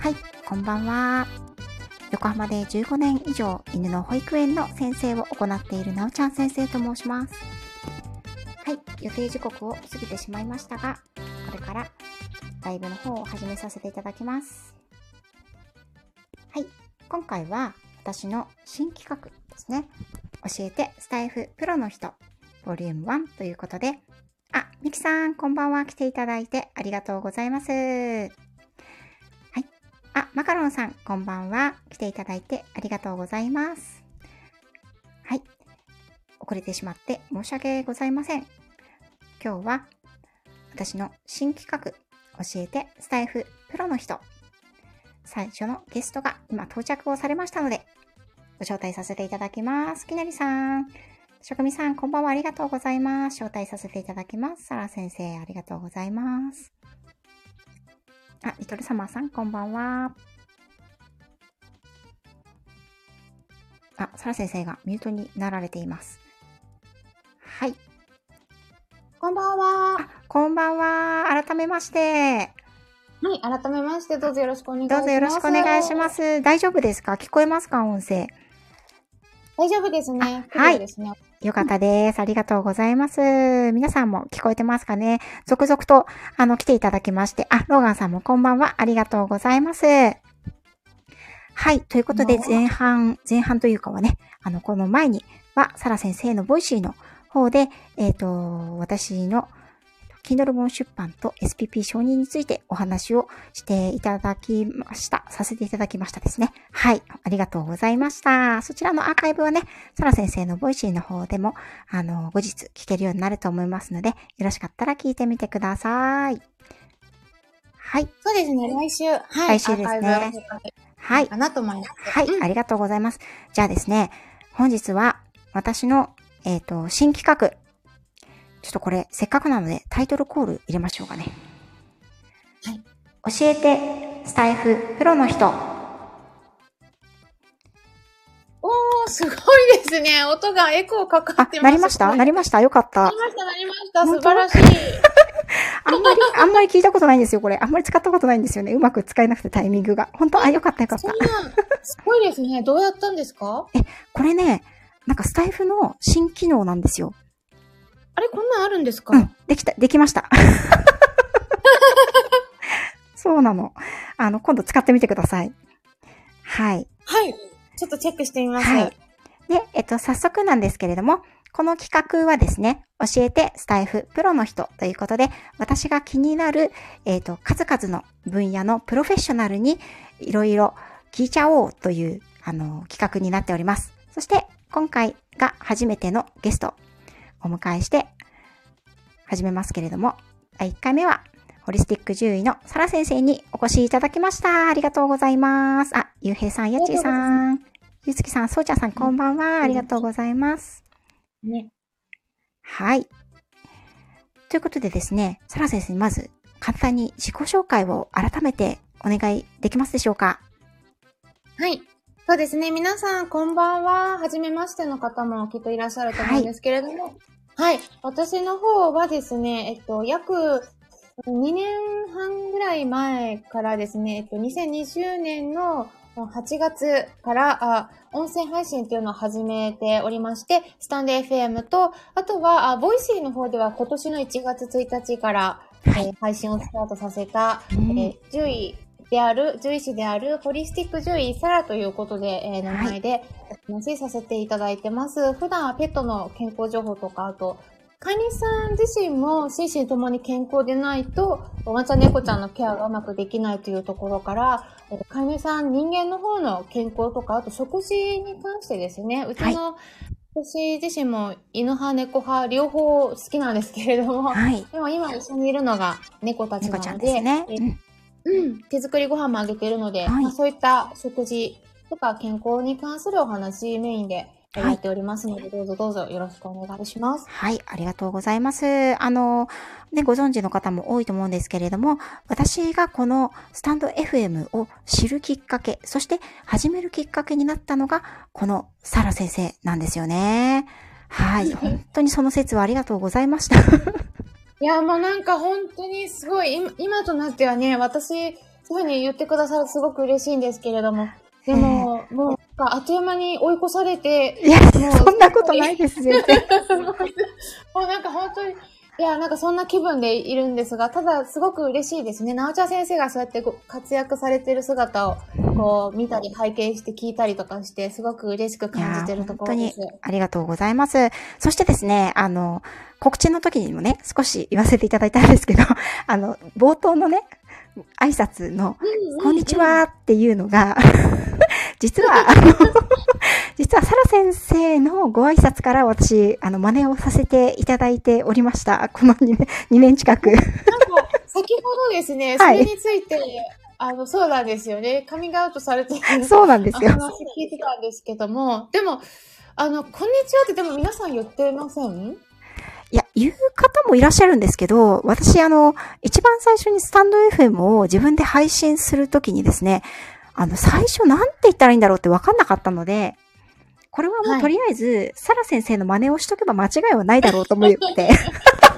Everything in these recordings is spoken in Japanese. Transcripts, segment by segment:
はい、こんばんは。横浜で15年以上犬の保育園の先生を行っているなおちゃん先生と申します。はい、予定時刻を過ぎてしまいましたが、これからライブの方を始めさせていただきます。はい、今回は私の新企画ですね。教えてスタイフプロの人、ボリューム1ということで、あ、ミキさん、こんばんは。来ていただいてありがとうございます。はい。あ、マカロンさん、こんばんは。来ていただいてありがとうございます。はい。遅れてしまって申し訳ございません。今日は私の新企画、教えてスタイフプロの人。最初のゲストが今到着をされましたので、ご招待させていただきます。きなりさん。職味さん、こんばんは。ありがとうございます。招待させていただきます。サラ先生、ありがとうございます。あ、リトルサマーさん、こんばんは。あ、サラ先生がミュートになられています。はい。こんばんは。あ、こんばんは。改めまして。はい、改めましてどうぞよろしくお願いします。どうぞよろしくお願いします。大丈夫ですか？聞こえますか？音声。大丈夫ですね。あはいですね。よかったです。ありがとうございます。皆さんも聞こえてますかね？続々と、あの、来ていただきまして。あ、ローガンさんもこんばんは。ありがとうございます。はい。ということで、前半、前半というかはね、あの、この前には、サラ先生のボイシーの方で、えっ、と、私の、Kindle 本出版と SPP 承認についてお話をしていただきました。させていただきましたですね。はい。ありがとうございました。そちらのアーカイブはね、サラ先生のボイシーの方でも、あの、後日聞けるようになると思いますので、よろしかったら聞いてみてください。はい。そうですね、来週。はい。来週ですねはい。かなと思います。はい、うんありがとうございます。じゃあですね、本日は私の、えっ、と、新企画。ちょっとこれ、せっかくなのでタイトルコール入れましょうかね。はい。教えて、スタエフ、プロの人。おー、すごいですね。音がエコーかかあって、ます。なりました？なりました？よかったなり。ました、なりました。素晴らしい。あんまり、あんまり聞いたことないんですよ、これ。あんまり使ったことないんですよね。うまく使えなくてタイミングが。本当？あ、よかったよかったすごいですね。どうやったんですか？これね、なんかスタイフの新機能なんですよ。あれ、こんなんあるんですか、うん、できた、できました。そうなの。あの、今度使ってみてください。はい。はい。ちょっとチェックしてみます。はい。で、えっと、早速なんですけれども、この企画はですね、教えてスタイフプロの人ということで、私が気になる、えっと、数々の分野のプロフェッショナルにいろいろ聞いちゃおうという、あの、企画になっております。そして、今回が初めてのゲストをお迎えして、始めますけれども、第1回目は、ホリスティック獣医のサラ先生にお越しいただきました。ありがとうございます。あ、ゆうへいさん、やっちーさん、ゆうつきさん、そうちゃんさん、こんばんは。ありがとうございます。ね。はい。ということでですね、サラ先生にまず簡単に自己紹介を改めてお願いできますでしょうか？はい。そうですね。皆さん、こんばんは。はじめましての方もきっといらっしゃると思うんですけれども。はい。私の方はですね、えっと、約2年半ぐらい前からですね、えっと、2020年の8月から、あ音声配信っていうのを始めておりまして、スタンド FM と、あとは、あボイシーの方では今年の1月1日から、はいえー配信をスタートさせた、うんえー獣医である、獣医師である、ホリスティック獣医サラということで、えー名前でお話しさせていただいてます。普段はペットの健康情報とか、あと、飼い主さん自身も心身ともに健康でないと、ワンちゃん猫ちゃんのケアがうまくできないというところから、えー飼い主さん人間の方の健康とか、あと食事に関してですね、うちの、私自身も犬派、猫派、両方好きなんですけれども、はい。でも今一緒にいるのが猫たちなので、ですね。えうんうん、手作りご飯もあげているので、はいまあ、そういった食事とか健康に関するお話メインでやっておりますので、どうぞどうぞよろしくお願いします。はい、ありがとうございます。あの、ね、ご存知の方も多いと思うんですけれども、私がこのスタンド FM を知るきっかけ、そして始めるきっかけになったのが、このサラ先生なんですよね。はい、本当にその説はありがとうございました。いや、もうなんか本当にすごい、今今となってはね、私、そういうふうに言ってくださるとすごく嬉しいんですけれども、でも、もう、あっという間に追い越されて、いや、もうそんなことないです、全然。もうなんか本当に、いや、なんかそんな気分でいるんですが、ただすごく嬉しいですね。なおちゃん先生がそうやってご活躍されてる姿を、こう、見たり拝見して聞いたりとかして、すごく嬉しく感じてるところです。本当にありがとうございます。そしてですね、あの、告知の時にもね、少し言わせていただいたんですけど、あの、冒頭のね、挨拶の、こんにちはっていうのが、実は、あの、実はサラ先生のご挨拶から私、あの、真似をさせていただいておりました。この2年、2年近く。なんか、先ほどですね、そ はいれについて、あの、そうなんですよね。カミングアウトされてるそうなんですよ。お話聞いてたんですけども、でも、あの、こんにちはってでも皆さん言ってません？いや、言う方もいらっしゃるんですけど、私、あの、一番最初にスタンド FM を自分で配信するときにですね、あの、最初なんて言ったらいいんだろうって分かんなかったので、これはもはいうとりあえず、サラ先生の真似をしとけば間違いはないだろうと思って。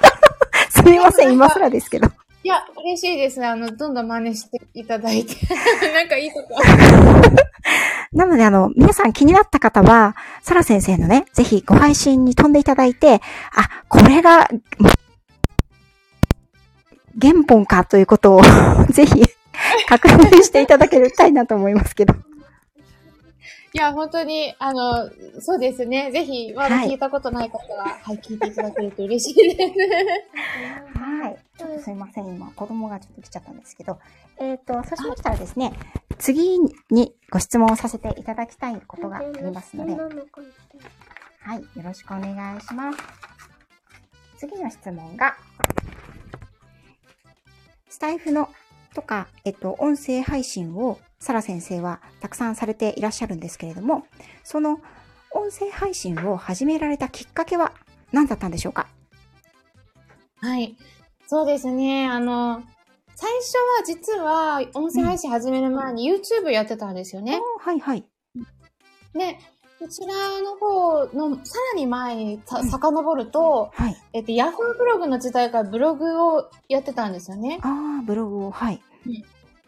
すみません、今更ですけど。いや、嬉しいですね。あの、どんどん真似していただいて。なんかいいとこ。なので、あの、皆さん気になった方は、サラ先生のね、ぜひご配信に飛んでいただいて、あ、これが、原本かということを、ぜひ、確認していただけるたいなと思いますけど。いや、本当に、あの、そうですね。ぜひ、まだはい聞いたことない方は、はい、聞いていただけると嬉しいです。はい。ちょっとすいません。今、子供がちょっと来ちゃったんですけど。えっ、と、そうしましたらですね、次にご質問をさせていただきたいことがありますので、はい。よろしくお願いします。次の質問が、スタイフのとか、えっと、音声配信をサラ先生はたくさんされていらっしゃるんですけれども、その音声配信を始められたきっかけは何だったんでしょうか？はい。そうですね。あの、最初は実は、音声配信始める前に YouTube やってたんですよね。あーはいはい。で、こちらの方の、さらに前にさうん遡ると、はい。えっと、Yahoo ブログの時代からブログをやってたんですよね。ああ、ブログを、はい。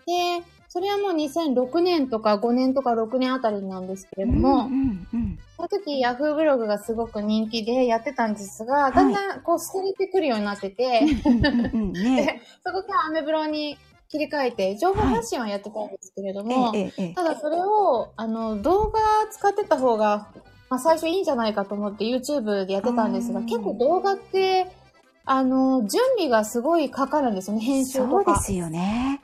で、それはもう2006年とか5年とか6年あたりなんですけれども、うんうんうん。その時 Yahoo ブログがすごく人気でやってたんですが、いだんだんこう捨てれてくるようになってて、うんうんうんね でそこからアメブロに切り替えて、情報発信はやってたんですけれども、ええええええただそれを、あの、動画使ってた方が、まあ最初いいんじゃないかと思って YouTube でやってたんですが、うん結構動画って、あの、準備がすごいかかるんですよね、編集とか。そうですよね。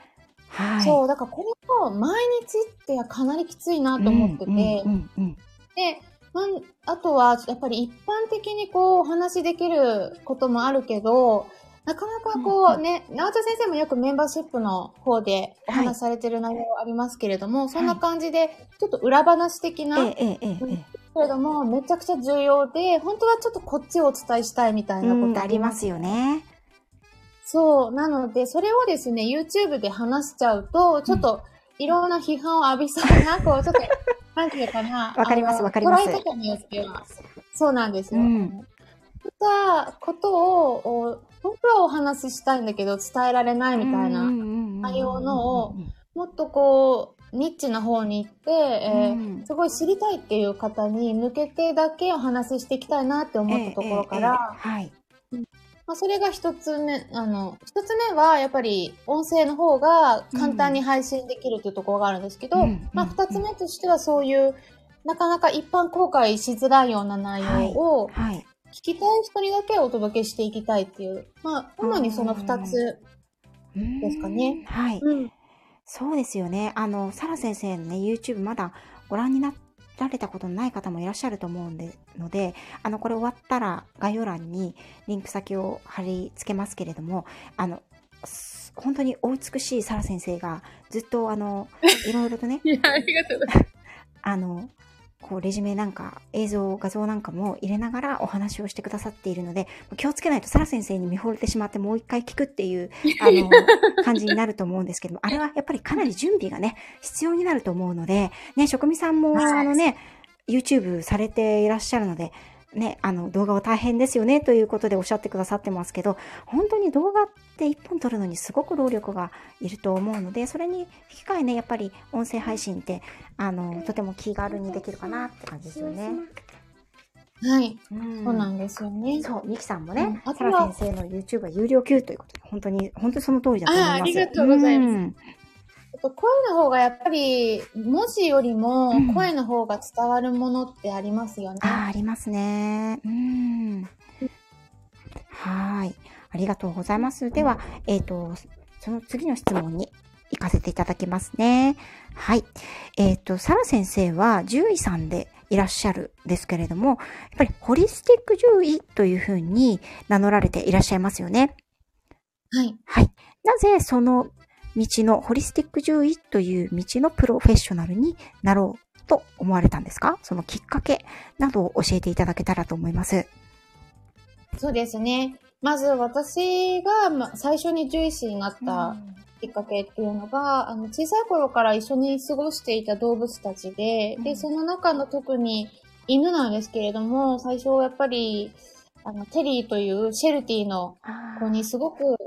はい。そう、だからこれを毎日ってかなりきついなと思ってて、うんうんうんで、なんあとは、やっぱり一般的にこう、お話しできることもあるけど、なかなかこうんううね、直田先生もよくメンバーシップの方でお話しされてる内容ありますけれども、そんな感じで、ちょっと裏話的な、えええええええけれども、めちゃくちゃ重要で、本当はちょっとこっちをお伝えしたいみたいえ。なうん、ことありますよね。そう。なので、それをですね、YouTube で話しちゃうと、ちょっと、いろんな批判を浴びそうな、こう、ちょっと、なんていうかな。わかりますわかります捉え方によっては。そうなんですよ。うんそういったことを、お本当はお話ししたいんだけど、伝えられないみたいな、内内容のをもっとこう、ニッチな方に行って、えーうんすごい知りたいっていう方に向けてだけお話ししていきたいなって思ったところから、はい。まあ、それが一つ目、あの、一つ目は、やっぱり音声の方が簡単に配信できるっていうところがあるんですけど、うんまあ、うん二つ目としてはそういう、なかなか一般公開しづらいような内容をはい。聞きたい人にだけお届けしていきたいっていう、まあ、主にその二つ。ですかねうんはい。うん。そうですよね。あの、サラ先生のね、YouTube まだご覧になられたことのない方もいらっしゃると思うんで、ので、あの、これ終わったら概要欄にリンク先を貼り付けますけれども、あの、す本当にお美しいサラ先生がずっとあの、いろいろとね、いや、ありがとうございます。あの、こう、レジュメなんか、映像、画像なんかも入れながらお話をしてくださっているので、気をつけないとサラ先生に見惚れてしまってもう一回聞くっていう、あの、感じになると思うんですけども、あれはやっぱりかなり準備がね、必要になると思うので、ね、職味さんも、はい。あのね、YouTube されていらっしゃるので、ね、あの、動画は大変ですよねということでおっしゃってくださってますけど、本当に動画って一本撮るのにすごく労力がいると思うので、それに引き換えね、やっぱり音声配信って、あの、とても気軽にできるかなって感じですよね。はい。うんそうなんですよね。そう、ミキさんもねうん、先生の YouTube は有料級ということで、本当に、本当にその通りだと思います。あーありがとうございますんあと声の方がやっぱり、文字よりもうん声の方が伝わるものってありますよね。あーありますね。うん。はーい。ありがとうございます。では、えっ、と、その次の質問に行かせていただきますね。はい。えっ、と、サラ先生は獣医さんでいらっしゃるんですけれども、やっぱりホリスティック獣医というふうに名乗られていらっしゃいますよね。はい。はい。なぜその道のホリスティック獣医という道のプロフェッショナルになろうと思われたんですか？そのきっかけなどを教えていただけたらと思います。そうですね。まず私がま最初に獣医師になったきっかけっていうのが、あの小さい頃から一緒に過ごしていた動物たちで、うんで、その中の特に犬なんですけれども、最初やっぱり、あの、テリーというシェルティの子にすごく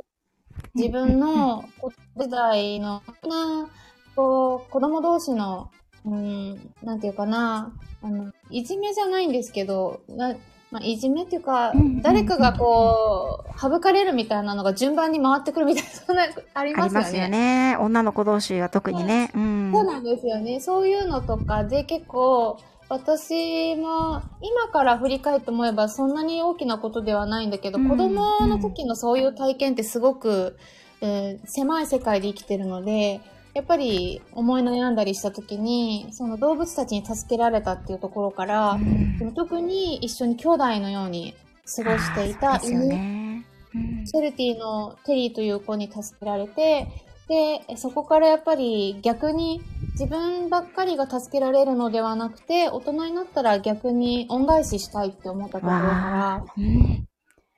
自分の子時代の、な、こう、子供同士の、うん、なんていうかな、あの、いじめじゃないんですけど、なまあ、いじめっていうか誰かがこう、省かれるみたいなのが順番に回ってくるみたいな、そんな、ありあますよね。りますよね。女の子同士は特にね。うん。そうなんですよね。そういうのとかで結構、私も今から振り返って思えばそんなに大きなことではないんだけど、うん子供の時のそういう体験ってすごく、えー狭い世界で生きてるので、やっぱり思い悩んだりした時に、その動物たちに助けられたっていうところから、うん。特に一緒に兄弟のように過ごしていた犬ね。うん。シェルティのテリーという子に助けられて、で、そこからやっぱり逆に自分ばっかりが助けられるのではなくて、大人になったら逆に恩返ししたいって思ったところわかあ。うん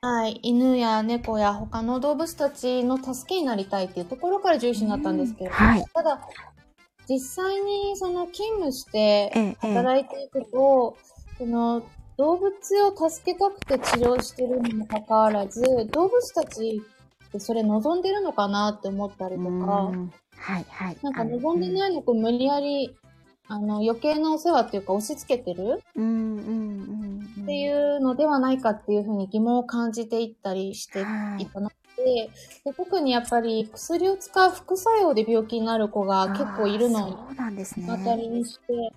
ら、はい、犬や猫や他の動物たちの助けになりたいっていうところから重視になったんですけれども、はい。ただ、実際にその勤務して。働いていくと、その動物を助けたくて治療してるにもかかわらず、動物たちってそれ望んでるのかなって思ったりとか、うんはいはい。なんか望んでないのを無理やり、あの、余計なお世話っていうか押し付けてるうんうんうんうん。っていうのではないかっていうふうに疑問を感じていったりしてはいいたので、で特にやっぱり薬を使う副作用で病気になる子が結構いるのを。当たりにして、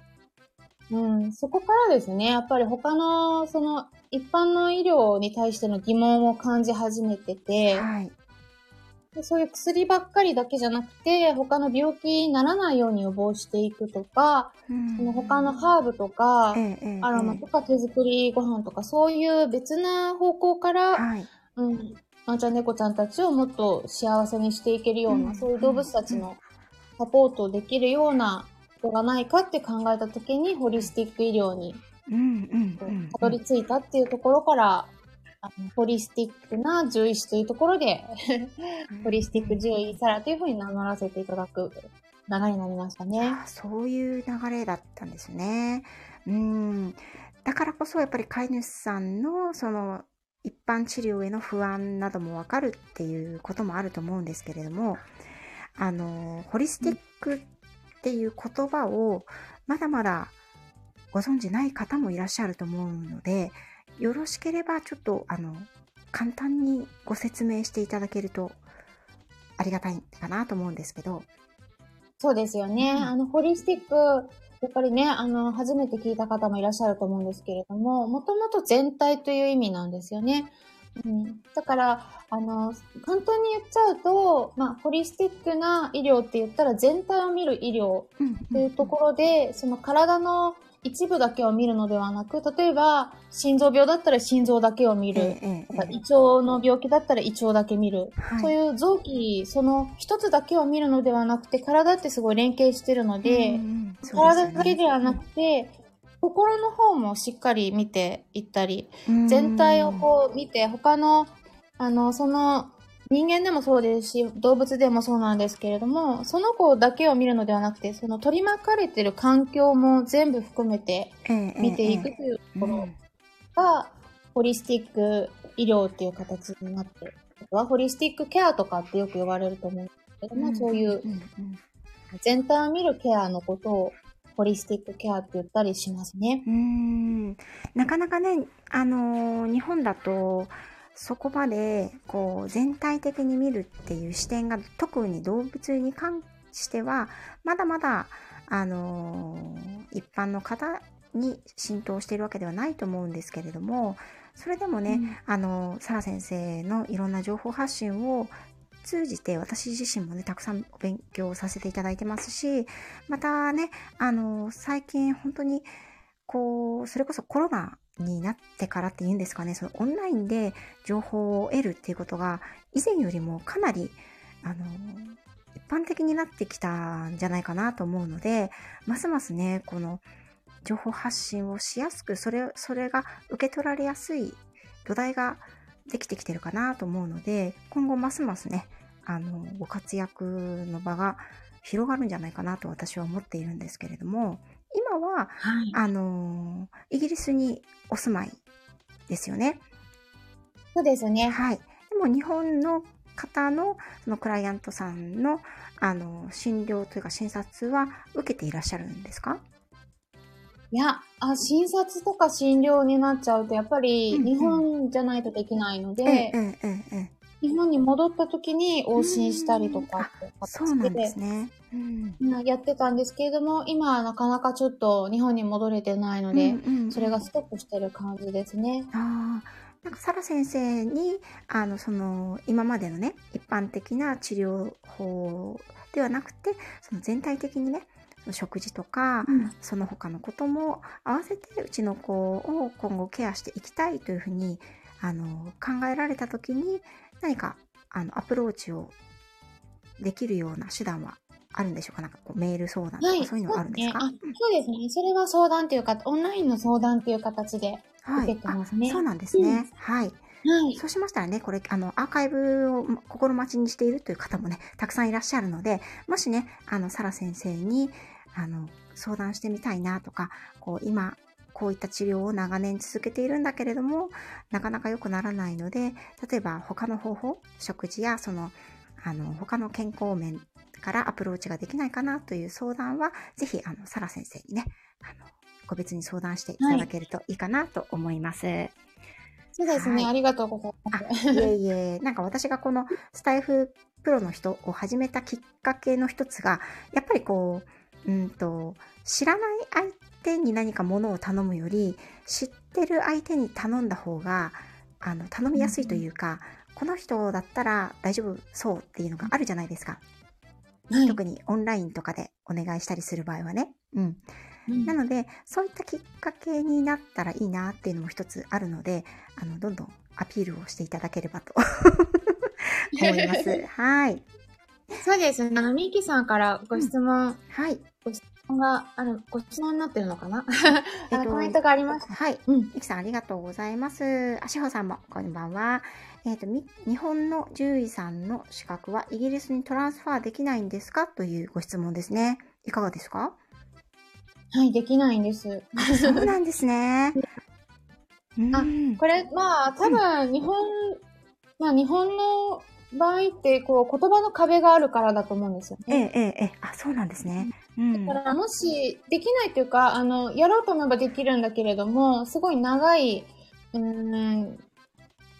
うん、そこからですね、やっぱり他の、その、一般の医療に対しての疑問を感じ始めてて、はい。でそういう薬ばっかりだけじゃなくて、他の病気にならないように予防していくとか、その他のハーブとか、ええええアロマとか手作りご飯とか、そういう別な方向から、はい。うん、ワンちゃん猫ちゃんたちをもっと幸せにしていけるような、うんそういう動物たちのサポートできるようなことがないかって考えたときに、ホリスティック医療にうんうんうん。たどり着いたっていうところから、あのホリスティックな獣医師というところで、ホリスティック獣医サラというふうに名乗らせていただく流れになりましたね。あそういう流れだったんですね。うん。だからこそやっぱり飼い主さんのその一般治療への不安などもわかるっていうこともあると思うんですけれども、あの、ホリスティックっていう言葉をまだまだご存じない方もいらっしゃると思うので、よろしければちょっとあの、簡単にご説明していただけるとありがたいかなと思うんですけど、そうですよね。うんあの、ホリスティック、やっぱりね、あの、初めて聞いた方もいらっしゃると思うんですけれども、もともと全体という意味なんですよね。うん、だから、あの、簡単に言っちゃうと、まあ、ホリスティックな医療って言ったら全体を見る医療というところで、その体の一部だけを見るのではなく、例えば、心臓病だったら心臓だけを見る。ええ胃腸の病気だったら胃腸だけ見る。はい。そういう臓器、その一つだけを見るのではなくて、体ってすごい連携してるので、うんうん体だけではなくて、心の方もしっかり見ていったり、うん。全体をこう見て、他の、あの、その、人間でもそうですし、動物でもそうなんですけれども、その子だけを見るのではなくて、その取り巻かれてる環境も全部含めてええ見ていくえというとえころうん。が、ホリスティック医療っていう形になって、あとはホリスティックケアとかってよく言われると思うんですけども、そういう全体を見るケアのことをホリスティックケアって言ったりしますね。うーん。なかなかね、あのー日本だとそこまでこう全体的に見るっていう視点が特に動物に関してはまだまだ、あのー一般の方に浸透しているわけではないと思うんですけれどもそれでもね、あのサラ先生のいろんな情報発信を通じて私自身もねたくさんお勉強させていただいてますしまたねあの最近本当にこうそれこそコロナになってからっていうんですかね。そのオンラインで情報を得るっていうことが以前よりもかなりあの一般的になってきたんじゃないかなと思うのでますますねこの情報発信をしやすくそれそれが受け取られやすい土台ができてきてるかなと思うので今後ますますねあのご活躍の場が広がるんじゃないかなと私は思っているんですけれども今ははい。あのイギリスにお住まいですよね。そうですね。はい。でも日本の方のそのクライアントさんのあの診療というか診察は受けていらっしゃるんですか？いや、あ、診察とか診療になっちゃうと、やっぱり日本じゃないとできないので、日本に戻った時に往診したりとかってそうなんで形すね。うんでやってたんですけれども、今はなかなかちょっと日本に戻れてないので、うんうんうんそれがストップしてる感じですね。ああ、なんかサラ先生に、あの、その、今までのね、一般的な治療法ではなくて、その全体的にね、食事とか、その他のことも合わせてうちの子を今後ケアしていきたいというふうにあの考えられた時に何かあのアプローチをできるような手段はあるんでしょうか？なんかこうメール相談とかそういうのがあるんですか、そうね。あそうですね。それは相談っていうか、オンラインの相談っていう形ではい。受けてますね。あそうなんですね、うん。はい。はい。そうしましたらね、これ、あの、アーカイブを心待ちにしているという方もね、たくさんいらっしゃるので、もしね、あの、サラ先生に、あの、相談してみたいなとか、こう、今、こういった治療を長年続けているんだけれども、なかなか良くならないので、例えば他の方法、食事やその、あの、他の健康面からアプローチができないかなという相談は、ぜひ、あの、サラ先生にね、あの、個別に相談していただけるといいかなと思います。そうですね。はいありがとうございあます。いえいえ、なんか私がこのスタイフプロの人を始めたきっかけの一つが、やっぱりこう、うんと、知らない相手に何か物を頼むより、知ってる相手に頼んだ方が、あの、頼みやすいというか、この人だったら大丈夫そうっていうのがあるじゃないですか。はい特にオンラインとかでお願いしたりする場合はね。うん。うんなので、そういったきっかけになったらいいなっていうのも一つあるので、あの、どんどんアピールをしていただければと 思います。はい。そうですね。あの、ミキさんからご質問はい。が、あの、ご質問になってるのかな？えっあとのコメントがありました。はい。うん。みきさんありがとうございます。あしほさんもこんばんは。えっ、と、み日本の獣医さんの資格はイギリスにトランスファーできないんですか？というご質問ですね。いかがですか？はい、できないんです。そうなんですね。うん。これ、まあ、多分、日本、まあ、日本の場合って、こう、言葉の壁があるからだと思うんですよね。ええええええあ、そうなんですね。うん。だから、もし、できないっていうか、あの、やろうと思えばできるんだけれども、すごい長い、うーん、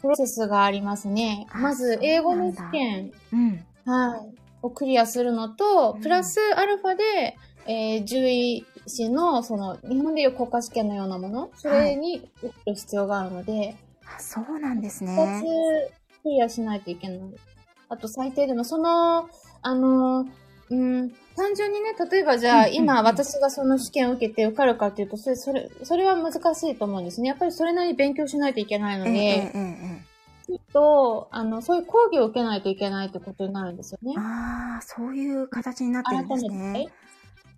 プロセスがありますね。あまず英語の試験、うん。はい、をクリアするのとうん、プラスアルファで、えー、獣医師の、その、日本でいう国家試験のようなもの、それに受ける必要があるので、あ、そうなんです二ね。つクリアしないといけない。あと最低でも、その、あの、うん、単純にね、例えばじゃあ、今私がその試験を受けて受かるかっていうと、それ、それ、それは難しいと思うんですね。やっぱりそれなりに勉強しないといけないので、きっと、あの、そういう講義を受けないといけないってことになるんですよね。ああ、そういう形になってるんです改めねて。。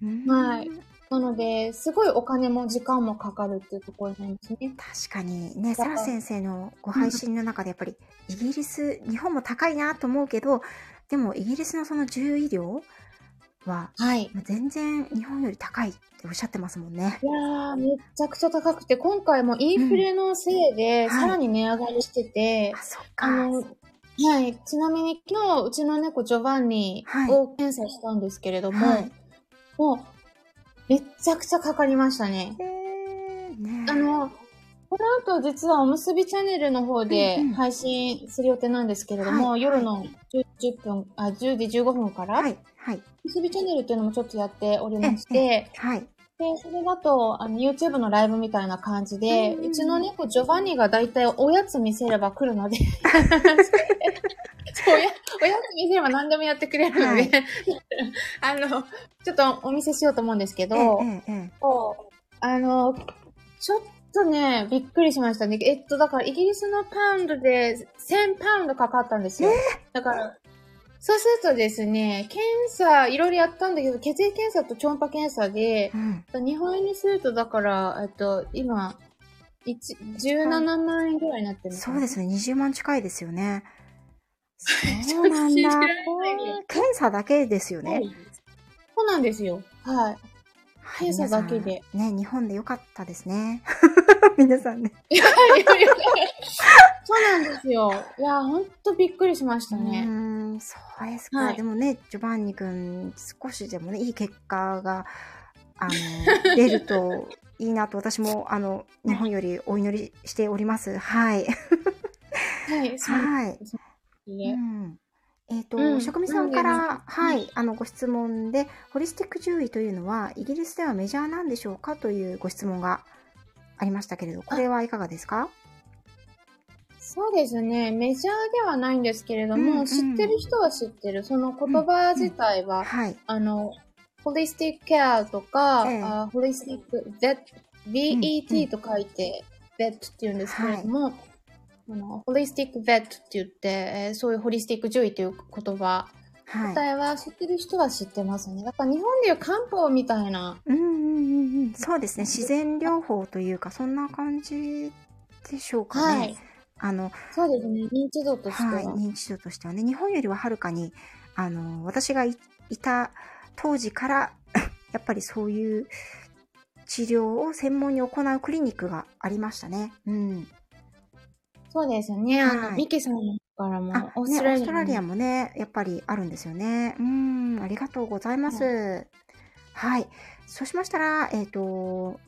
うんはいなので、すごいお金も時間もかかるっていうところになりますね。確かにね、サラ先生のご配信の中でやっぱりイギリス、日本も高いなと思うけど、でもイギリスのその獣医療は、はい。全然日本より高いっておっしゃってますもんね。いやー、めちゃくちゃ高くて、今回もインフレのせいで、うんはいさらに値上がりしてて、あ、そっか。はい。ちなみに昨日、うちの猫ジョバンニはいを検査したんですけれども、はい。もう、めちゃくちゃかかりましたね。えー、ねあの、この後実はおむすびチャンネルの方で配信する予定なんですけれども、はい夜の10 10分、あ、10時15分から、はい、はい、おむすびチャンネルっていうのもちょっとやっておりまして、はい。で、それだと、あの、YouTube のライブみたいな感じで、うちの猫、ジョバンニがだいたいおやつ見せれば来るので、そうおやおやつ見せれば何でもやってくれるので、はい。あの、ちょっとお見せしようと思うんですけど、あの、ちょっとね、びっくりしましたね。えっと、だからイギリスのパウンドで1000パウンドかかったんですよ。だから、そうするとですね、検査、いろいろやったんだけど、血液検査と超音波検査でう、ん。日本円にすると、だから、えっと、今、一17万円ぐらいになってるのかなそうですね、20万近いですよね。そうなんだ。検査だけですよね。そうなんですよ。はい。検査だけでね、日本でよかったですね。皆さんね。いやいやいやそうなんですよ。いや、ほんとびっくりしましたうね。ーん、そうですか。はいでもね、ジョバンニ君、少しでもね、いい結果が、あの、出るといいなと、私も、あの、日本よりお祈りしております。はい。はい、そうはい。ですうね。んえっ、と、うん。職味さんから、ではい、あの、ご質問で、ホリスティック獣医というのは、イギリスではメジャーなんでしょうかというご質問がありましたけれど、これはいかがですか？そうですね。メジャーではないんですけれども、うんうん。知ってる人は知ってる。その言葉自体は、はい。あの、ホリスティックケアとか、えホリスティック、VET、と書いて、VET って言うんですけれども、あのホリスティック VET って言って、えーそういうホリスティック獣医という言葉はい自。体は知ってる人は知ってますね。だから日本でいう漢方みたいな、うんうんうんうん。そうですね。自然療法というか、そんな感じでしょうかね。はい。あの、そうですね。認知度としては。はい。認知度としてはね、日本よりははるかに、あの、私がいいた当時から、やっぱりそういう治療を専門に行うクリニックがありましたね。うん。そうですね。あの、はいミキさんからもあ、ね、オオーーストラリアももね、やっぱりあるんですよね。うん、ありがとうございます。はい。そうしましたら、えっ、と、も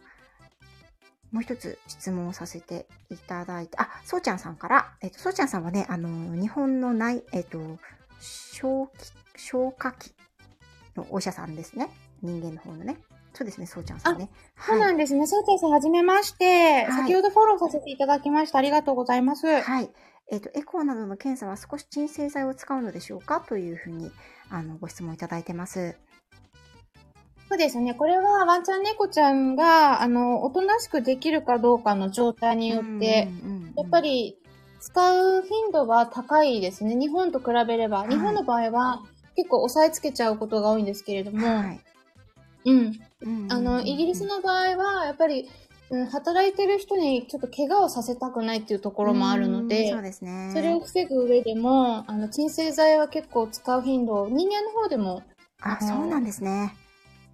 う一つ質問をさせていただいて、あ、そうちゃんさんから、えっ、と、そうちゃんさんはね、あの、日本の内、えっ、と、消気、消化器のお医者さんですね。人間の方のね。そうですね、そうちゃんさんね。そうなはい。んですね。そうです。はじめまして、はい先ほどフォローさせていただきました。ありがとうございます。はい。えっ、と、エコーなどの検査は少し鎮静剤を使うのでしょうか？というふうに、あの、ご質問いただいてます。そうですね。これはワンちゃん猫ちゃんが、あの、おとなしくできるかどうかの状態によって、やっぱ、り使う頻度は高いですね。日本と比べれば。はい日本の場合は結構押さえつけちゃうことが多いんですけれども、はい。うん。うんあの、イギリスの場合は、やっぱり、うん、働いてる人にちょっと怪我をさせたくないっていうところもあるのうんでそう、ですね。それを防ぐ上でも、あの、鎮静剤は結構使う頻度、人間の方でも、あ、そうなんですね。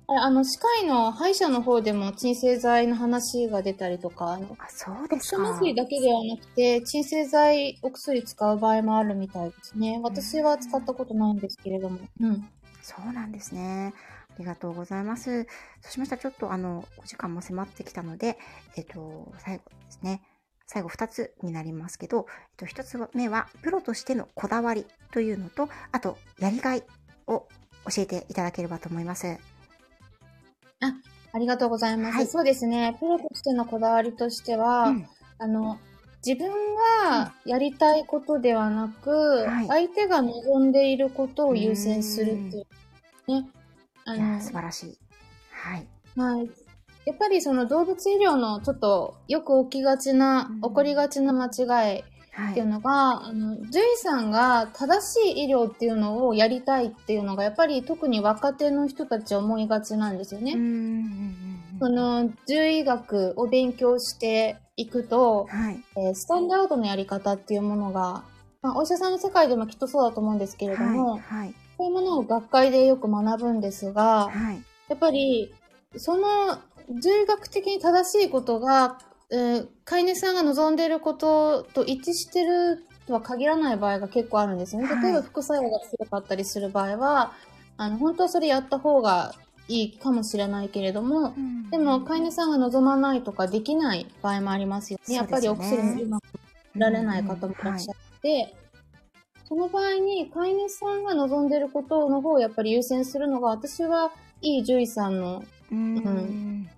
ああの、歯科医の歯医者の方でも鎮静剤の話が出たりとか、あの、あ、そうです薬か。麻酔だけではなくて、鎮静剤、お薬使う場合もあるみたいですね。私は使ったことないんですけれども。うん。そうなんですね。ありがとうございます。そうしましたら、ちょっとあの、お時間も迫ってきたので、えっと、最後ですね。最後2つになりますけど、えっと、1つ目は、プロとしてのこだわりというのと、あと、やりがいを教えていただければと思います。ありがとうございます。はいそうですね。プロとしてのこだわりとしては、うんあの、自分がやりたいことではなく、はい相手が望んでいることを優先するっていう。ね。あい素晴らしい。はい。はい。やっぱりその動物医療のちょっとよく起きがちな、うん起こりがちな間違いっていうはい。のが、あの、獣医さんが正しい医療っていうのをやりたいっていうのが、やっぱり特に若手の人たちは思いがちなんですよね。その、獣医学を勉強していくと、はい。えースタンダードのやり方っていうものが、まあ、お医者さんの世界でもきっとそうだと思うんですけれども、はい。はい。こういうものを学会でよく学ぶんですが、はい。やっぱり、その、獣医学的に正しいことが、えー飼い主さんが望んでいることと一致してるとは限らない場合が結構あるんですよね。はい例えば副作用が強かったりする場合は、あの、本当はそれやった方がいいかもしれないけれども、でも飼い主さんが望まないとかできない場合もありますよね。やっぱりお薬も今られない方もいらっしゃって、その場合に飼い主さんが望んでいることの方をやっぱり優先するのが、私はいい獣医さんの、うん。う。うん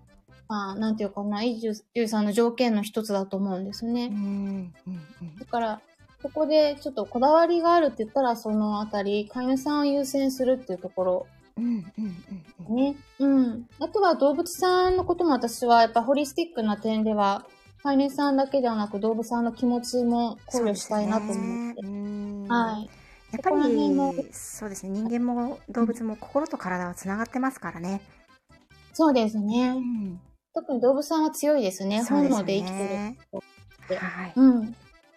まあ、なんていうかな、いい獣医さんの条件の一つだと思うんですうね。ん。うん。だから、ここでちょっとこだわりがあるって言ったら、そのあたり、飼い主さんを優先するっていうところうん。うん。うん。ね。うん。あとは動物さんのことも私はやっぱホリスティックな点では、飼い主さんだけではなく動物さんの気持ちも考慮したいなと思って。うんはい。やっぱり、そうですね。人間も動物も心と体はつながってますからね。そうですうね。ん。特に動物さんは強いですね。すね本能で生きてる。ではい。あうん。り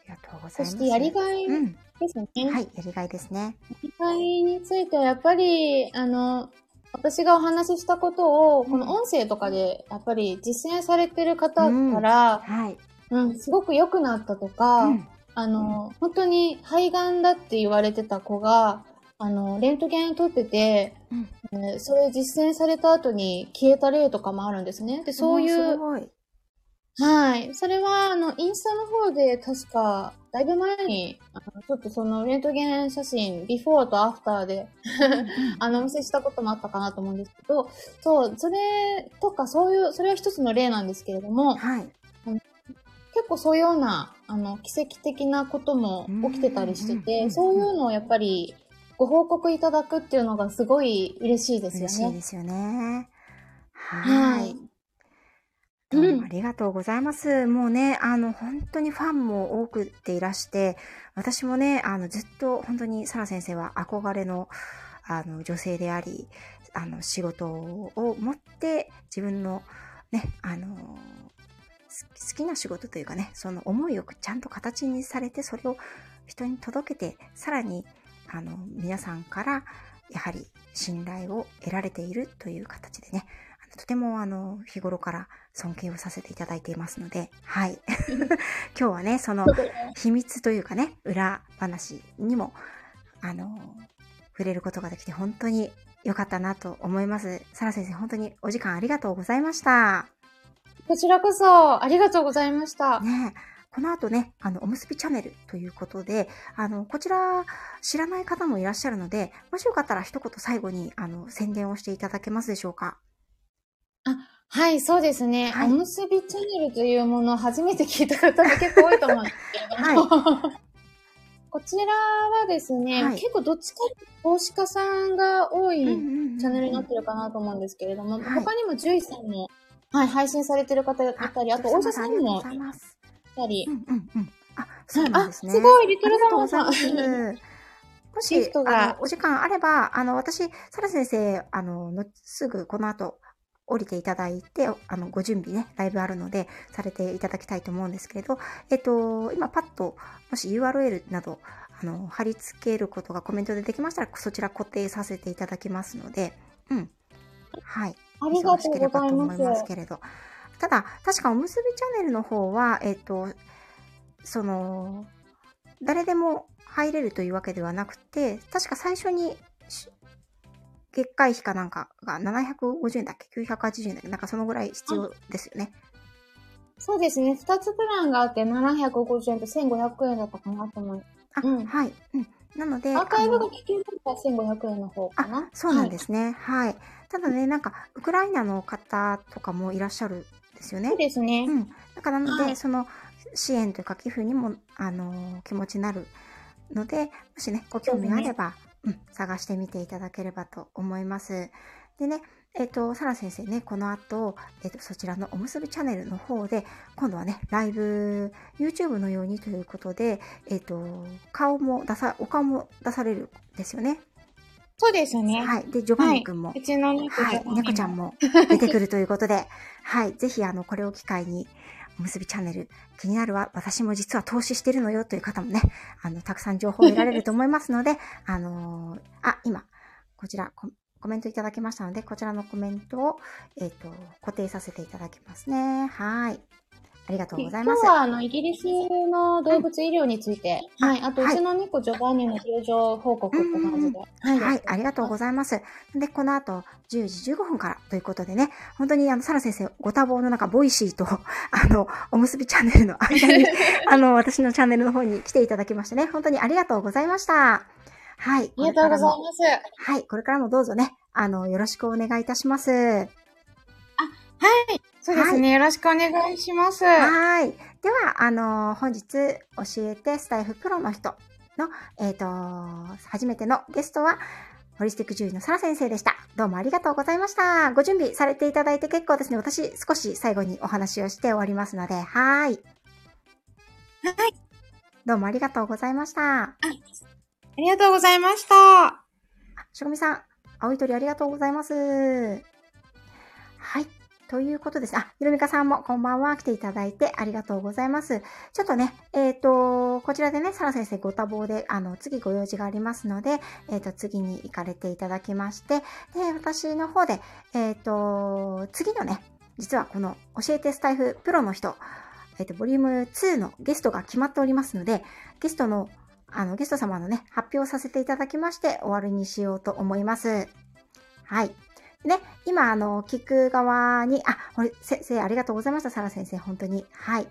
がとうございます。そしてやりがいうん。ですね。はい。やりがいですね。やりがいについてはやっぱり、あの、私がお話ししたことを、この音声とかで、やっぱり実践されてる方から、はい。うん、すごく良くなったとか、うんあの、本当に肺がんだって言われてた子が、あの、レントゲン撮ってて、うんえーそれ実践された後に消えた例とかもあるんですね。で、そういう、ごい。はい。それは、あの、インスタの方で確か、だいぶ前に、あのちょっとそのレントゲン写真、ビフォーとアフターで、あの、お見せしたこともあったかなと思うんですけど、そう、それとか、そういう、それは一つの例なんですけれども、はい。結構そういうような、あの、奇跡的なことも起きてたりしてて、んそういうのをやっぱりご報告いただくっていうのがすごい嬉しいですよね。嬉しいですよね。ははいい。どうもありがとうございます。もうね、あの、本当にファンも多くていらして、私もね、あの、ずっと本当にサラ先生は憧れの、あの、女性であり、あの、仕事を持って自分のね、あの、す好きな仕事というかね、その思いをちゃんと形にされて、それを人に届けて、さらに、あの、皆さんから、やはり信頼を得られているという形でね、とてもあの、日頃から尊敬をさせていただいていますので、はい。今日はね、その秘密というかね、裏話にも、あの、触れることができて本当に良かったなと思います。サラ先生、本当にお時間ありがとうございました。こちらこそ、ありがとうございました。ねえ。この後ね、あの、おむすびチャンネルということで、あの、こちら知らない方もいらっしゃるので、もしよかったら一言最後に、あの、宣伝をしていただけますでしょうか？はい、そうですね。はい。おむすびチャンネルというものを 初めて聞いた方も結構多いと思うんですけれども、こちらはですね、はい。結構どっちか投資家さんが多いチャンネルになってるかなと思うんですけれども、はい。他にも獣医さんも、はい、配信されてる方がいたり、あとお医者さんにもいたりう、んうんうん。あ、そうなんですね。あすごいリトル ありがとうママございまさんす。もしあの、お時間あれば、あの、私、サラ先生、あの、のすぐこの後、降りていただいて、あの、ご準備ね、ライブあるので、されていただきたいと思うんですけれど、えっと、今パッと、もし URL など、あの、貼り付けることがコメントでできましたら、そちら固定させていただきますので、うん。はい。忙しければと思いますす。けれど。ただ、確かおむすびチャンネルの方は、えっと、その、誰でも入れるというわけではなくて、確か最初にし、月会費かなんかが750円だっけ ?980 円だっけ？なんかそのぐらい必要ですよね。そうですね、二つプランがあって、750円と1500円だったかなと思う。あ、うんはい。うん。なので、アーカイブが聞けるのが1500円の方かな。そうなんですね。はい。ただね、なんか、ウクライナの方とかもいらっしゃるんですよねそう。ですね。うん。だからなので、はいその支援というか寄付にも、あのー気持ちになるので、もしね、ご興味があれば、うん、探してみていただければと思います。でね、えっ、と、サラ先生ね、この後、えっ、と、そちらのおむすびチャンネルの方で、今度はね、ライブ、YouTube のようにということで、えっ、と、顔も出さ、お顔も出されるんですよね。そうですよね。はい。で、ジョバンニ君も、うちの猫はい、猫ちゃんも。も出てくるということで、はい、ぜひあの、これを機会に、おむすびチャンネル気になるわ、私も実は投資してるのよという方もね、あの、たくさん情報を得られると思いますので、あのーあ、今、こちらコ、コメントいただきましたので、こちらのコメントを、えっ、と、固定させていただきますね。はい。ありがとうございます。今日は、あの、イギリスの動物医療について、うんはい。あと、うはいちの猫、ジョバンニの病状報告って感じで。はいはい、ありがとうございます。で、この後、10時15分からということでね、本当にあの、サラ先生、ご多忙の中、 Voicy と、あの、おむすびチャンネルの間に、あの、私のチャンネルの方に来ていただきましてね、本当にありがとうございました。はい。ありがとうございす。ます。はい、これからもどうぞね、あの、よろしくお願いいたします。はい。そうですね。よろしくお願いします。はい。では、あの、本日教えてスタイフプロの人の、えっ、と、初めてのゲストは、ホリスティック獣医のサラ先生でした。どうもありがとうございました。ご準備されていただいて結構ですね。私、少し最後にお話をして終わりますので、はい。はい。どうもありがとうございました。ありがとうございました。あしごみさん、青い鳥ありがとうございます。はい。ということです。あ、ひろみかさんもこんばんは来ていただいてありがとうございます。ちょっとね、えっ、と、こちらでね、サラ先生ご多忙で、あの、次ご用事がありますので、えっ、と、次に行かれていただきまして、で、私の方で、えっ、と、次のね、実はこの教えてスタイフプロの人、えっ、と、ボリューム2のゲストが決まっておりますので、ゲストのあの、ゲスト様のね、発表させていただきまして、終わりにしようと思います。はい。ね、今、あの、聞く側に、あ、先生、ありがとうございました、サラ先生、本当に。はい。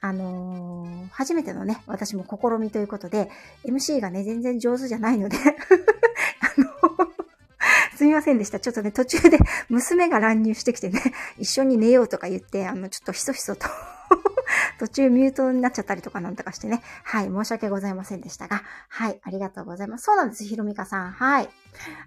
あのー初めてのね、私も試みということで、MC がね、全然上手じゃないので、あの、すみませんでした。ちょっとね、途中で娘が乱入してきてね、一緒に寝ようとか言って、あの、ちょっとひそひそと 途中ミュートになっちゃったりとかなんとかしてね。はい、申し訳ございませんでしたが。はい、ありがとうございます。そうなんです、ひろみかさん。はい。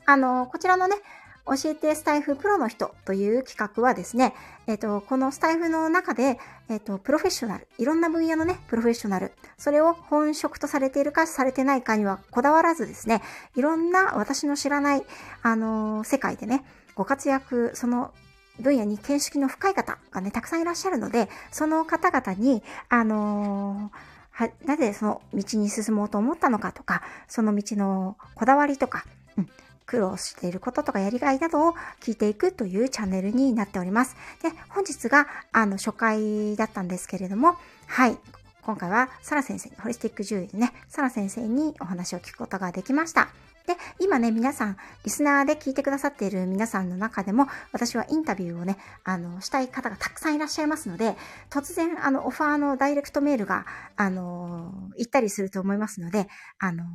あの、こちらのね、教えてスタイフプロの人という企画はですね、えっ、と、このスタイフの中で、えっ、と、プロフェッショナル、いろんな分野のね、プロフェッショナル、それを本職とされているかされてないかにはこだわらずですね、いろんな私の知らない、あの世界でね、ご活躍、その分野に見識の深い方がね、たくさんいらっしゃるので、その方々に、あのは、なぜその道に進もうと思ったのかとか、その道のこだわりとか、うん、苦労していることとかやりがいなどを聞いていくというチャンネルになっております。で、本日が、あの、初回だったんですけれども、はい。今回は、サラ先生に、ホリスティック獣医でね、サラ先生にお話を聞くことができました。で、今ね、皆さん、リスナーで聞いてくださっている皆さんの中でも、私はインタビューをね、あの、したい方がたくさんいらっしゃいますので、突然、あの、オファーのダイレクトメールが、あの、行ったりすると思いますので、あの、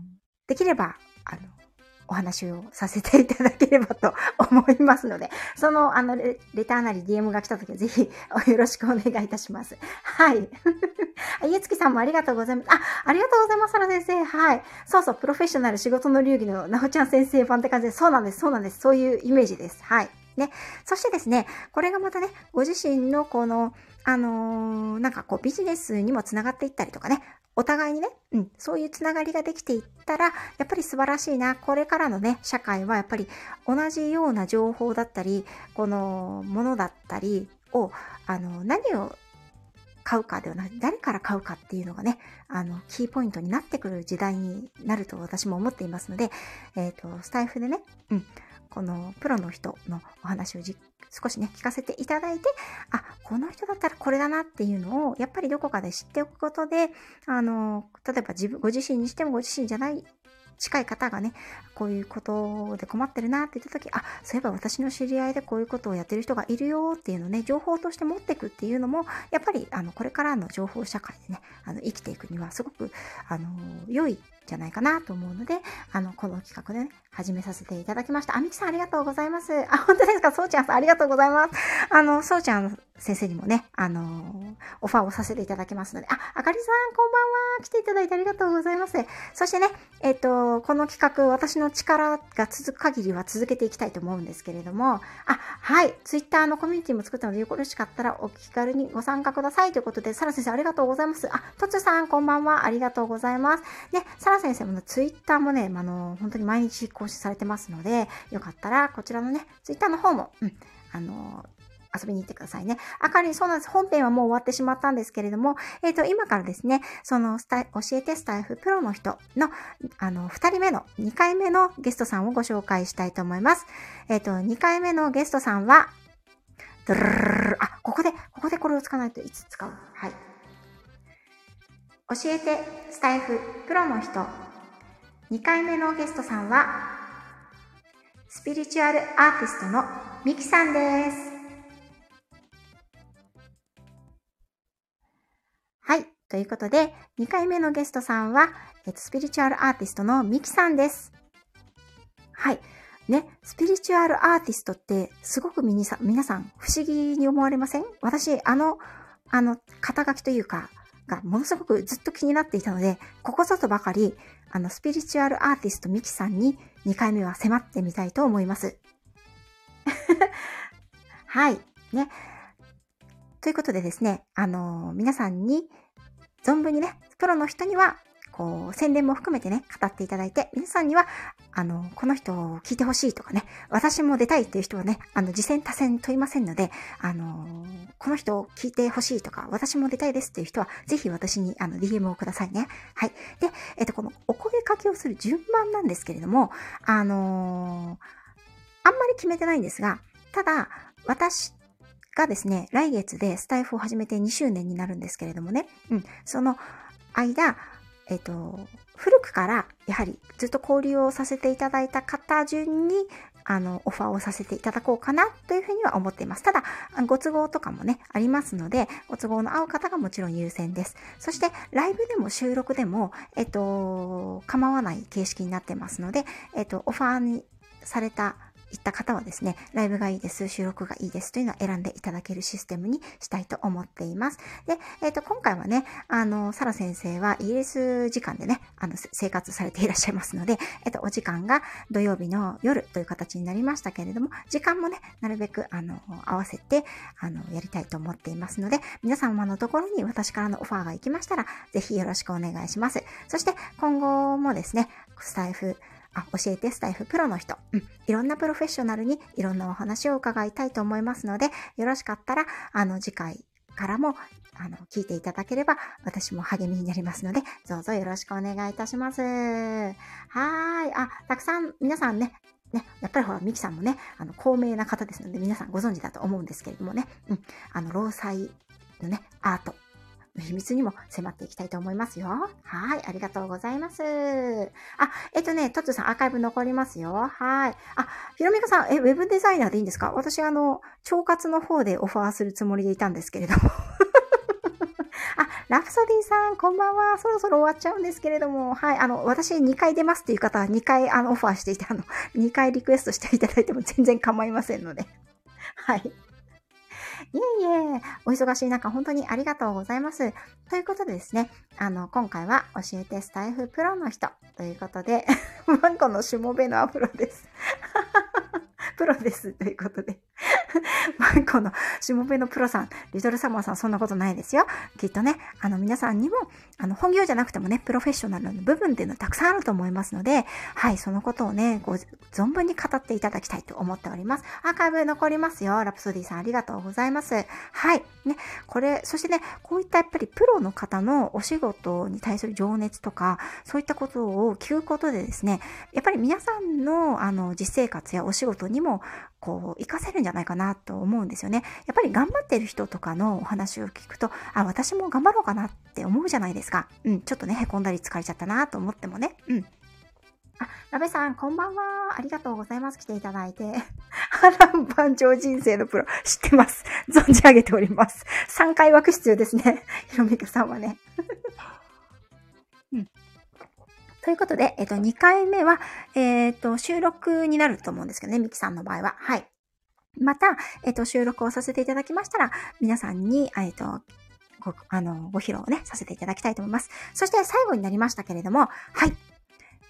できれば、あの、お話をさせていただければと思いますので、その、あの、レレターなり DM が来た時はぜひよろしくお願いいたします。はい。あ家月さんもありがとうございます。あ、ありがとうございます、原先生。はい。そうそう、プロフェッショナル仕事の流儀のなおちゃん先生版って感じで、そうなんです、そうなんです。そういうイメージです。はい。ね。そしてですね、これがまたね、ご自身のこの、あのーなんかこうビジネスにもつながっていったりとかね、お互いにね、うん、そういうつながりができていったら、やっぱり素晴らしいな。これからのね、社会はやっぱり同じような情報だったり、このものだったりを、あの、何を買うかではなく、誰から買うかっていうのがね、あの、キーポイントになってくる時代になると私も思っていますので、えっ、と、スタイフでね、うん、このプロの人のお話を少しね、聞かせていただいて、あ、この人だったらこれだなっていうのを、やっぱりどこかで知っておくことで、あの、例えば自分、ご自身にしてもご自身じゃない近い方がね、こういうことで困ってるなって言った時、あ、そういえば私の知り合いでこういうことをやってる人がいるよっていうのをね、情報として持っていくっていうのも、やっぱり、あの、これからの情報社会でね、あの、生きていくにはすごく、あの、良いじゃないかなと思うので、あの、この企画でね、始めさせていただきました。あみきさんありがとうございます。あ、本当ですか？そうちゃんさんありがとうございます。あの、そうちゃん先生にもね、あのオファーをさせていただきますので、あ、あかりさんこんばんは。来ていただいてありがとうございます。そしてね、えっ、と、この企画、私の力が続く限りは続けていきたいと思うんですけれども、あ、はい、ツイッターのコミュニティも作ったので、よろしかったらお気軽にご参加くださいということで、サラ先生ありがとうございます。あ、とつさんこんばんは。ありがとうございます。ね、サラ先生もツイッターもね、あの、本当に毎日更新されてますので、よかったら、こちらのね、ツイッターの方も、うん、あの、遊びに行ってくださいね。あかり、そうなんです。本編はもう終わってしまったんですけれども、えっ、ー、と、今からですね、そのスタ、教えてスタイフプロの人の、あの、二人目の、二回目のゲストさんをご紹介したいと思います。えっ、ー、と、二回目のゲストさんは、あ、ここで、ここでこれを使わないといつ使うはい。教えてスタイフプロの人。2回目のゲストさんは、スピリチュアルアーティストのミキさんです。はい。ということで、2回目のゲストさんは、えっと、スピリチュアルアーティストのミキさんです。はい。ね、スピリチュアルアーティストってすごく皆さん不思議に思われません？私、あの、あの、肩書きというか、がものすごくずっと気になっていたので、ここぞとばかり、あの、スピリチュアルアーティストミキさんに2回目は迫ってみたいと思います。はい。ね。ということでですね、あのー、皆さんに、存分にね、プロの人にはこう、宣伝も含めてね、語っていただいて、皆さんには、あの、この人を聞いてほしいとかね、私も出たいっていう人はね、あの、次戦多戦問いませんので、あの、この人を聞いてほしいとか、私も出たいですっていう人は、ぜひ私に、あの、DM をくださいね。はい。で、えっと、このお声かけをする順番なんですけれども、あのあんまり決めてないんですが、ただ、私がですね、来月でスタイフを始めて2周年になるんですけれどもね、うん、その間、えっ、と、古くからやはりずっと交流をさせていただいた方順にあの、オファーをさせていただこうかなというふうには思っています。ただ、ご都合とかもね、ありますので、ご都合の合う方がもちろん優先です。そして、ライブでも収録でも、えっと、構わない形式になってますので、えっと、オファーにされたいった方はですね、ライブがいいです、収録がいいですというのを選んでいただけるシステムにしたいと思っています。で、えっ、ー、と、今回はね、あの、サラ先生はイギリス時間でね、あの、生活されていらっしゃいますので、えっ、ー、と、お時間が土曜日の夜という形になりましたけれども、時間もね、なるべく、あの、合わせて、あの、やりたいと思っていますので、皆様のところに私からのオファーが行きましたら、ぜひよろしくお願いします。そして、今後もですね、スタイフ、あ、教えてスタイフプロの人、うん、いろんなプロフェッショナルにいろんなお話を伺いたいと思いますので、よろしかったら、あの、次回からも、あの、聞いていただければ、私も励みになりますので、どうぞよろしくお願いいたします。はーい。あ、たくさん、皆さんね、ね、やっぱりほら、ミキさんもね、あの、高名な方ですので、皆さんご存知だと思うんですけれどもね、うん、あの、労災のね、アート、秘密にも迫っていきたいと思いますよ。はい、ありがとうございます。あ、えっとね、トッツさんアーカイブ残りますよ。はい。あ、ひろみかさん、え、ウェブデザイナーでいいんですか？私、あの、腸活の方でオファーするつもりでいたんですけれども。あ、ラプソディさん、こんばんは。そろそろ終わっちゃうんですけれども、はい、あの、私2回出ますっていう方は2回、あの、オファーしていて、あの、2回リクエストしていただいても全然構いませんので。はい。いえいえ、お忙しい中、本当にありがとうございます。ということでですね、あの、今回は教えてスタイフプロの人ということで、マンコのしもべのアフロです。プロです。ということで。マンコのしもべのプロさん、リトルサマーさん、そんなことないですよ。きっとね、あの皆さんにも、あの本業じゃなくてもね、プロフェッショナルの部分っていうのはたくさんあると思いますので、はい、そのことをね、ご存分に語っていただきたいと思っております。アーカイブ残りますよ。ラプソディさん、ありがとうございます。はい。ね、これ、そしてね、こういったやっぱりプロの方のお仕事に対する情熱とか、そういったことを聞くことでですね、やっぱり皆さんのあの実生活やお仕事にもこう、活かせるんじゃないかなと思うんですよね。やっぱり頑張ってる人とかのお話を聞くと、あ、私も頑張ろうかなって思うじゃないですか。うん、ちょっとね、へこんだり疲れちゃったなと思ってもね。うん。あ、ラベさん、こんばんは。ありがとうございます。来ていただいて。波乱万丈人生のプロ、知ってます。存じ上げております。3回枠必要ですね。ひろみかさんはね。うん。ということで、えっと、2回目は、えっと、収録になると思うんですけどね、ミキさんの場合は。はい。また、えっと、収録をさせていただきましたら、皆さんに、えっと、ご、あの、ご披露をね、させていただきたいと思います。そして最後になりましたけれども、はい。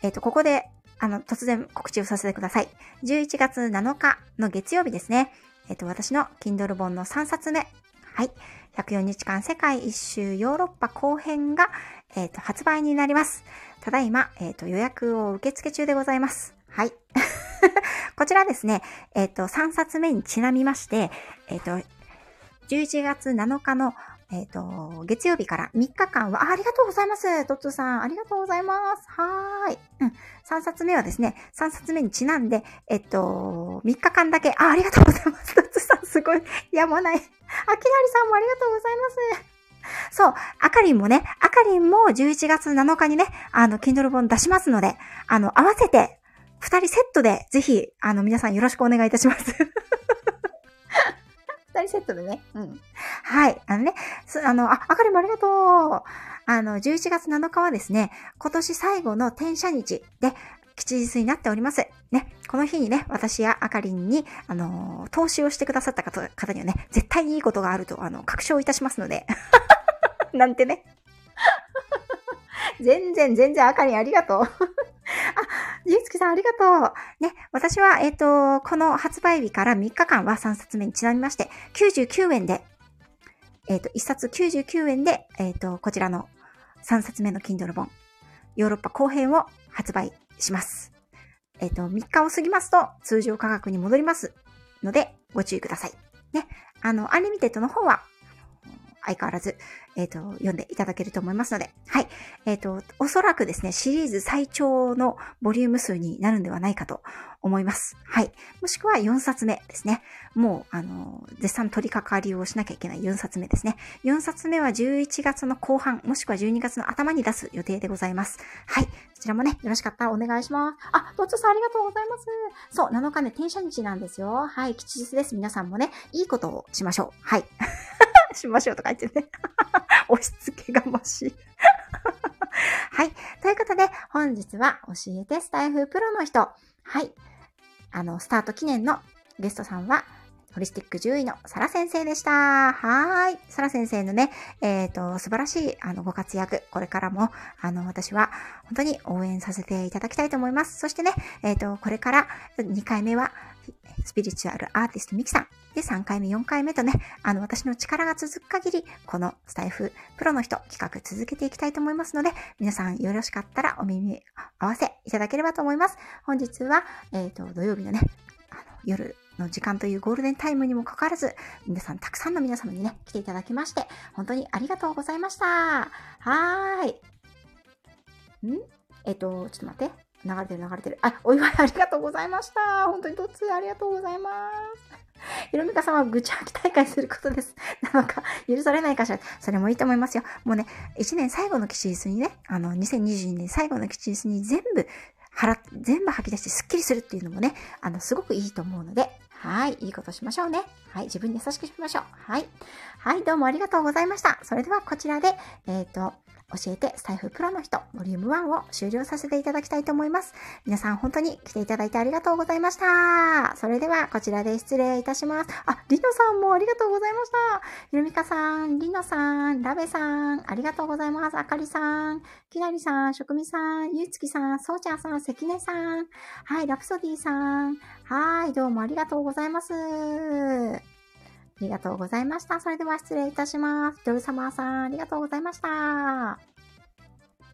えっと、ここで、あの、突然告知をさせてください。11月7日の月曜日ですね。えっと、私の Kindle 本の3冊目。はい。104日間世界一周ヨーロッパ後編が、えっと、発売になります。ただいま、えっ、ー、と、予約を受付中でございます。はい。こちらですね、えっ、ー、と、3冊目にちなみまして、えっ、と、11月7日の、えっ、と、月曜日から3日間は、あありがとうございます。トッツーさん、ありがとうございます。はーい。うん。3冊目はですね、3冊目にちなんで、えっと、3日間だけ、あ、ありがとうございます。トッツーさん、すごい、やまない。あきなりさんもありがとうございます。そう、あかりんもね、あかりんも11月7日にね、あの、Kindle 本出しますので、あの、合わせて、二人セットで、ぜひ、あの、皆さんよろしくお願いいたします。二人セットでね。うん。はい。あのね、あの、あ、あかりもありがとう。あの、11月7日はですね、今年最後の転写日で、吉日になっております。ね。この日にね、私やあかりんに、あの投資をしてくださった方方にはね、絶対にいいことがあると、あの、確証いたしますので。なんてね。全然、全然あかりんありがとう。あ、ゆうつきさんありがとう。ね、私は、えっ、ー、と、この発売日から3日間は3冊目にちなみまして、99円で、えっ、ー、と、1冊99円で、えっ、ー、と、こちらの3冊目の Kindle 本、ヨーロッパ後編を発売します。えっ、と、3日を過ぎますと通常価格に戻りますので、ご注意ください。ね、あの、 Unlimited の方は、相変わらず、えっ、ー、と、読んでいただけると思いますので、はい。えっ、ー、と、おそらくですね、シリーズ最長のボリューム数になるんではないかと思います。はい。もしくは4冊目ですね。もう、あの、絶賛取り掛かりをしなきゃいけない4冊目ですね。4冊目は11月の後半、もしくは12月の頭に出す予定でございます。はい。そちらもね、よろしかったらお願いします。あ、どっちさんありがとうございます。そう、7日ね、転写日なんですよ。はい、吉日です。皆さんもね、いいことをしましょう。はい。しましょうとか言ってね。押し付けがましい はい。ということで、本日は教えてスタイフプロの人。はい。あの、スタート記念のゲストさんは、ホリスティック獣医のサラ先生でした。はい。サラ先生のね、えっ、ー、と、素晴らしい、あの、ご活躍、これからも、あの、私は、本当に応援させていただきたいと思います。そしてね、えっ、ー、と、これから2回目は、スピリチュアルアーティストミキさん。で、3回目、4回目とね、あの、私の力が続く限り、このスタイフプロの人企画続けていきたいと思いますので、皆さんよろしかったらお耳合わせいただければと思います。本日は、えっ、ー、と、土曜日のね、あの夜の時間というゴールデンタイムにもかかわらず、皆さん、たくさんの皆様にね、来ていただきまして、本当にありがとうございました。はーい。ん？えっ、と、ちょっと待って。流れてる流れてる。あ、お祝いありがとうございました。本当にとっつありがとうございます。ひろみかさんは愚痴吐き大会することです。なのか、許されないかしら。それもいいと思いますよ。もうね、1年最後の吉日にね、あの、2022年最後の吉日に全部、払全部吐き出してスッキリするっていうのもね、あの、すごくいいと思うので、はい、いいことしましょうね。はい、自分に優しくしましょう。はい。はい、どうもありがとうございました。それではこちらで、えっ、ー、と、教えてスタイフプロの人、ボリューム1を終了させていただきたいと思います。皆さん本当に来ていただいてありがとうございました。それではこちらで失礼いたします。あ、りのさんもありがとうございました。ひろみかさん、りのさん、ラベさん、ありがとうございます。あかりさん、きなりさん、しょくみさん、ゆうつきさん、そうちゃんさん、せきねさん、はい、ラプソディさん、はい、どうもありがとうございます。ありがとうございました。それでは失礼いたします。ドルサマーさん、ありがとうございました。